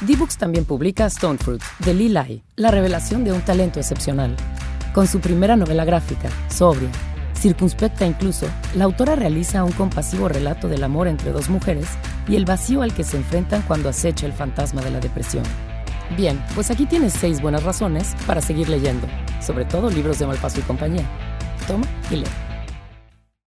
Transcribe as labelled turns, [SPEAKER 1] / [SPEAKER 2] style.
[SPEAKER 1] D-Books también publica Stone Fruit, de Lee Lai, la revelación de un talento excepcional. Con su primera novela gráfica, sobria, circunspecta incluso, la autora realiza un compasivo relato del amor entre dos mujeres y el vacío al que se enfrentan cuando acecha el fantasma de la depresión. Bien, pues aquí tienes seis buenas razones para seguir leyendo, sobre todo libros de Malpaso y compañía. Toma y lee.